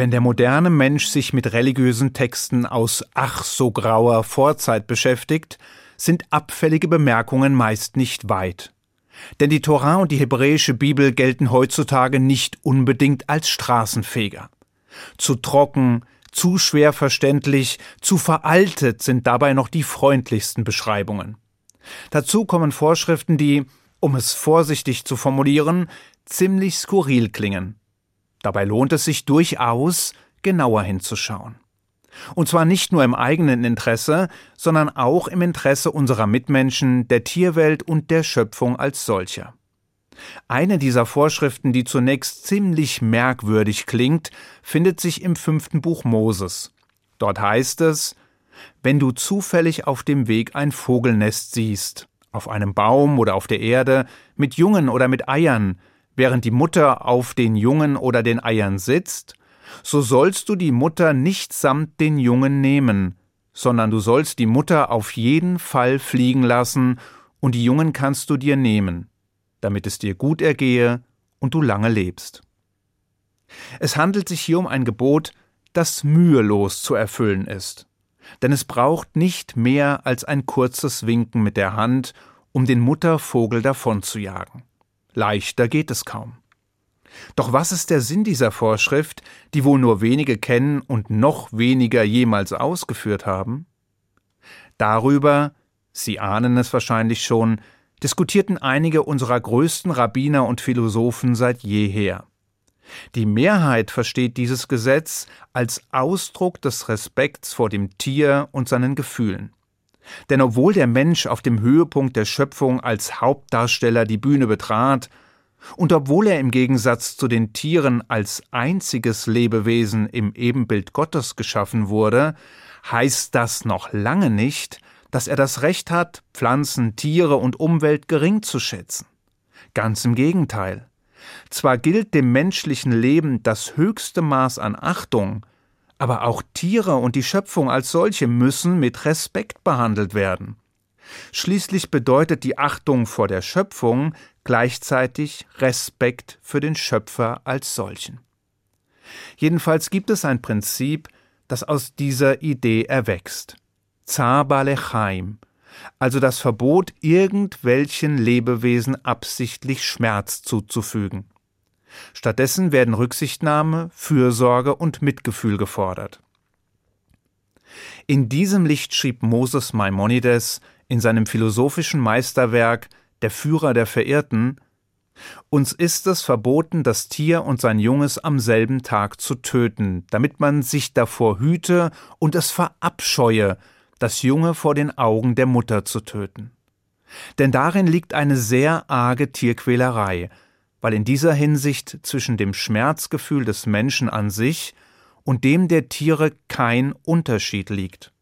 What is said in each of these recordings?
Wenn der moderne Mensch sich mit religiösen Texten aus ach so grauer Vorzeit beschäftigt, sind abfällige Bemerkungen meist nicht weit. Denn die Torah und die hebräische Bibel gelten heutzutage nicht unbedingt als Straßenfeger. Zu trocken, zu schwer verständlich, zu veraltet sind dabei noch die freundlichsten Beschreibungen. Dazu kommen Vorschriften, die, um es vorsichtig zu formulieren, ziemlich skurril klingen. Dabei lohnt es sich durchaus, genauer hinzuschauen. Und zwar nicht nur im eigenen Interesse, sondern auch im Interesse unserer Mitmenschen, der Tierwelt und der Schöpfung als solcher. Eine dieser Vorschriften, die zunächst ziemlich merkwürdig klingt, findet sich im fünften Buch Moses. Dort heißt es, wenn du zufällig auf dem Weg ein Vogelnest siehst, auf einem Baum oder auf der Erde, mit Jungen oder mit Eiern, während die Mutter auf den Jungen oder den Eiern sitzt, so sollst du die Mutter nicht samt den Jungen nehmen, sondern du sollst die Mutter auf jeden Fall fliegen lassen, und die Jungen kannst du dir nehmen, damit es dir gut ergehe und du lange lebst. Es handelt sich hier um ein Gebot, das mühelos zu erfüllen ist, denn es braucht nicht mehr als ein kurzes Winken mit der Hand, um den Muttervogel davonzujagen. Leichter geht es kaum. Doch was ist der Sinn dieser Vorschrift, die wohl nur wenige kennen und noch weniger jemals ausgeführt haben? Darüber, Sie ahnen es wahrscheinlich schon, diskutierten einige unserer größten Rabbiner und Philosophen seit jeher. Die Mehrheit versteht dieses Gesetz als Ausdruck des Respekts vor dem Tier und seinen Gefühlen. Denn obwohl der Mensch auf dem Höhepunkt der Schöpfung als Hauptdarsteller die Bühne betrat, und obwohl er im Gegensatz zu den Tieren als einziges Lebewesen im Ebenbild Gottes geschaffen wurde, heißt das noch lange nicht, dass er das Recht hat, Pflanzen, Tiere und Umwelt gering zu schätzen. Ganz im Gegenteil. Zwar gilt dem menschlichen Leben das höchste Maß an Achtung, aber auch Tiere und die Schöpfung als solche müssen mit Respekt behandelt werden. Schließlich bedeutet die Achtung vor der Schöpfung gleichzeitig Respekt für den Schöpfer als solchen. Jedenfalls gibt es ein Prinzip, das aus dieser Idee erwächst. Zabalechaim, also das Verbot, irgendwelchen Lebewesen absichtlich Schmerz zuzufügen. Stattdessen werden Rücksichtnahme, Fürsorge und Mitgefühl gefordert. In diesem Licht schrieb Moses Maimonides in seinem philosophischen Meisterwerk Der Führer der Verirrten uns ist es verboten, das Tier und sein Junges am selben Tag zu töten, damit man sich davor hüte und es verabscheue, das Junge vor den Augen der Mutter zu töten. Denn darin liegt eine sehr arge Tierquälerei, weil in dieser Hinsicht zwischen dem Schmerzgefühl des Menschen an sich und dem der Tiere kein Unterschied liegt.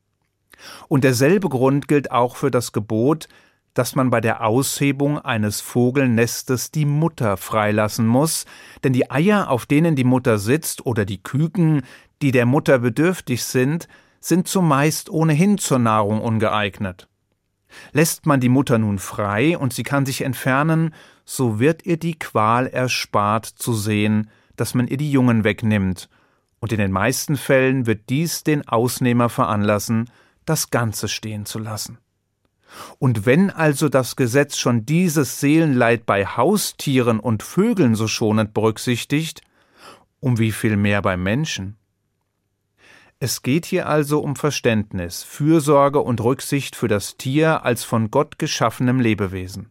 Und derselbe Grund gilt auch für das Gebot, dass man bei der Aushebung eines Vogelnestes die Mutter freilassen muss, denn die Eier, auf denen die Mutter sitzt, oder die Küken, die der Mutter bedürftig sind, sind zumeist ohnehin zur Nahrung ungeeignet. Lässt man die Mutter nun frei und sie kann sich entfernen, so wird ihr die Qual erspart zu sehen, dass man ihr die Jungen wegnimmt, und in den meisten Fällen wird dies den Ausnehmer veranlassen, das Ganze stehen zu lassen. Und wenn also das Gesetz schon dieses Seelenleid bei Haustieren und Vögeln so schonend berücksichtigt, um wie viel mehr bei Menschen? Es geht hier also um Verständnis, Fürsorge und Rücksicht für das Tier als von Gott geschaffenem Lebewesen.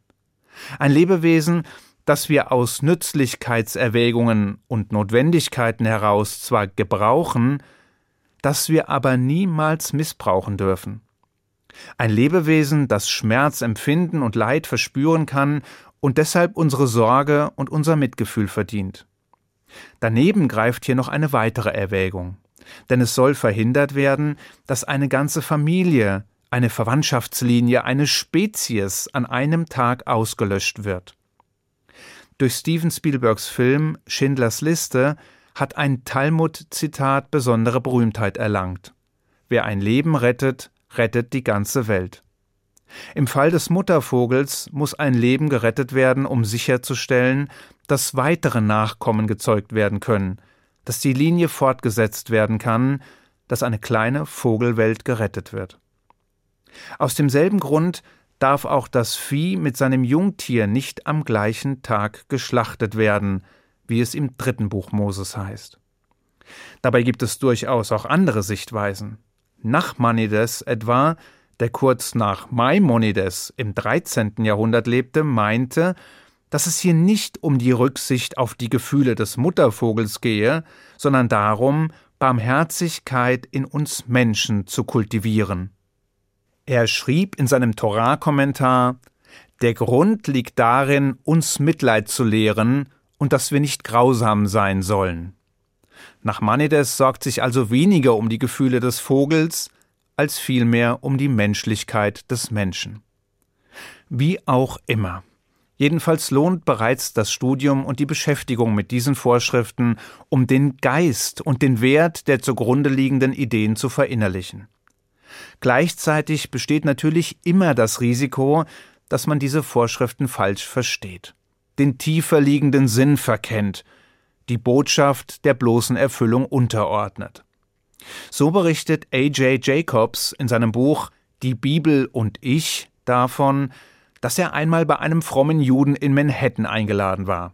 Ein Lebewesen, das wir aus Nützlichkeitserwägungen und Notwendigkeiten heraus zwar gebrauchen, das wir aber niemals missbrauchen dürfen. Ein Lebewesen, das Schmerz empfinden und Leid verspüren kann und deshalb unsere Sorge und unser Mitgefühl verdient. Daneben greift hier noch eine weitere Erwägung denn es soll verhindert werden, dass eine ganze Familie, eine Verwandtschaftslinie, eine Spezies an einem Tag ausgelöscht wird. Durch Steven Spielbergs Film Schindlers Liste hat ein Talmud-Zitat besondere Berühmtheit erlangt. Wer ein Leben rettet, rettet die ganze Welt. Im Fall des Muttervogels muss ein Leben gerettet werden, um sicherzustellen, dass weitere Nachkommen gezeugt werden können, dass die Linie fortgesetzt werden kann, dass eine kleine Vogelwelt gerettet wird. Aus demselben Grund darf auch das Vieh mit seinem Jungtier nicht am gleichen Tag geschlachtet werden, wie es im dritten Buch Moses heißt. Dabei gibt es durchaus auch andere Sichtweisen. Nachmanides etwa, der kurz nach Maimonides im 13. Jahrhundert lebte, meinte, dass es hier nicht um die Rücksicht auf die Gefühle des Muttervogels gehe, sondern darum, Barmherzigkeit in uns Menschen zu kultivieren. Er schrieb in seinem Torah-Kommentar, der Grund liegt darin, uns Mitleid zu lehren und dass wir nicht grausam sein sollen. Nachmanides sorgt sich also weniger um die Gefühle des Vogels, als vielmehr um die Menschlichkeit des Menschen. Wie auch immer. Jedenfalls lohnt bereits das Studium und die Beschäftigung mit diesen Vorschriften, um den Geist und den Wert der zugrunde liegenden Ideen zu verinnerlichen. Gleichzeitig besteht natürlich immer das Risiko, dass man diese Vorschriften falsch versteht, den tiefer liegenden Sinn verkennt, die Botschaft der bloßen Erfüllung unterordnet. So berichtet A.J. Jacobs in seinem Buch Die Bibel und ich davon, dass er einmal bei einem frommen Juden in Manhattan eingeladen war.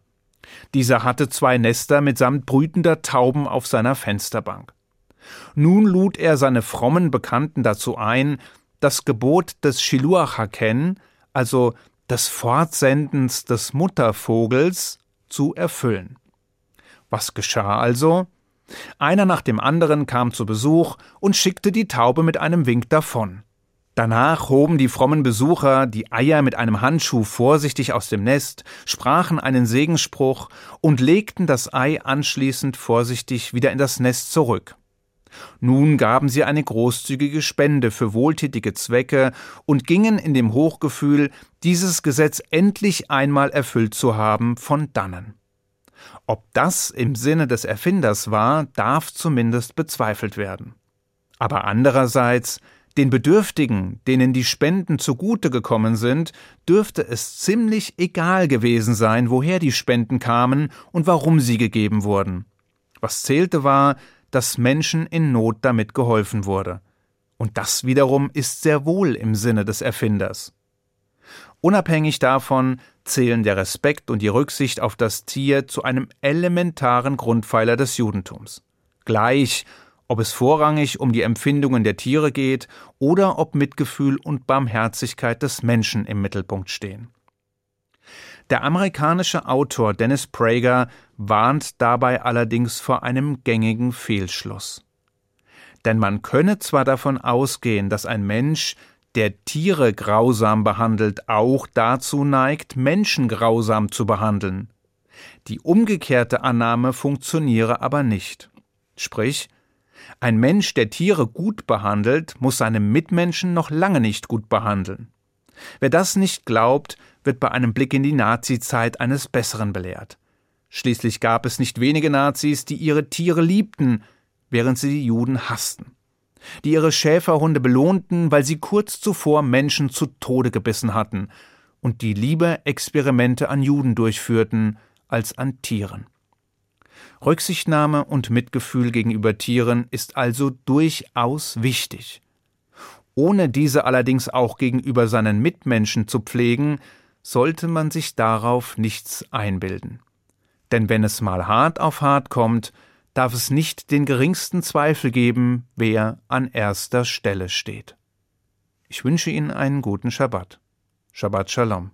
Dieser hatte zwei Nester mitsamt brütender Tauben auf seiner Fensterbank. Nun lud er seine frommen Bekannten dazu ein, das Gebot des Shiluach Haken, also des Fortsendens des Muttervogels, zu erfüllen. Was geschah also? Einer nach dem anderen kam zu Besuch und schickte die Taube mit einem Wink davon. Danach hoben die frommen Besucher die Eier mit einem Handschuh vorsichtig aus dem Nest, sprachen einen Segensspruch und legten das Ei anschließend vorsichtig wieder in das Nest zurück. Nun gaben sie eine großzügige Spende für wohltätige Zwecke und gingen in dem Hochgefühl, dieses Gesetz endlich einmal erfüllt zu haben, von dannen. Ob das im Sinne des Erfinders war, darf zumindest bezweifelt werden. Aber andererseits, den Bedürftigen, denen die Spenden zugute gekommen sind, dürfte es ziemlich egal gewesen sein, woher die Spenden kamen und warum sie gegeben wurden. Was zählte war, dass Menschen in Not damit geholfen wurde. Und das wiederum ist sehr wohl im Sinne des Erfinders. Unabhängig davon zählen der Respekt und die Rücksicht auf das Tier zu einem elementaren Grundpfeiler des Judentums. Gleich, ob es vorrangig um die Empfindungen der Tiere geht oder ob Mitgefühl und Barmherzigkeit des Menschen im Mittelpunkt stehen. Der amerikanische Autor Dennis Prager warnt dabei allerdings vor einem gängigen Fehlschluss. Denn man könne zwar davon ausgehen, dass ein Mensch, der Tiere grausam behandelt, auch dazu neigt, Menschen grausam zu behandeln. Die umgekehrte Annahme funktioniere aber nicht. Sprich, ein Mensch, der Tiere gut behandelt, muss seine Mitmenschen noch lange nicht gut behandeln. Wer das nicht glaubt, wird bei einem Blick in die Nazizeit eines Besseren belehrt. Schließlich gab es nicht wenige Nazis, die ihre Tiere liebten, während sie die Juden hassten, die ihre Schäferhunde belohnten, weil sie kurz zuvor Menschen zu Tode gebissen hatten und die lieber Experimente an Juden durchführten als an Tieren. Rücksichtnahme und Mitgefühl gegenüber Tieren ist also durchaus wichtig. Ohne diese allerdings auch gegenüber seinen Mitmenschen zu pflegen, sollte man sich darauf nichts einbilden. Denn wenn es mal hart auf hart kommt, darf es nicht den geringsten Zweifel geben, wer an erster Stelle steht. Ich wünsche Ihnen einen guten Schabbat. Shabbat Shalom.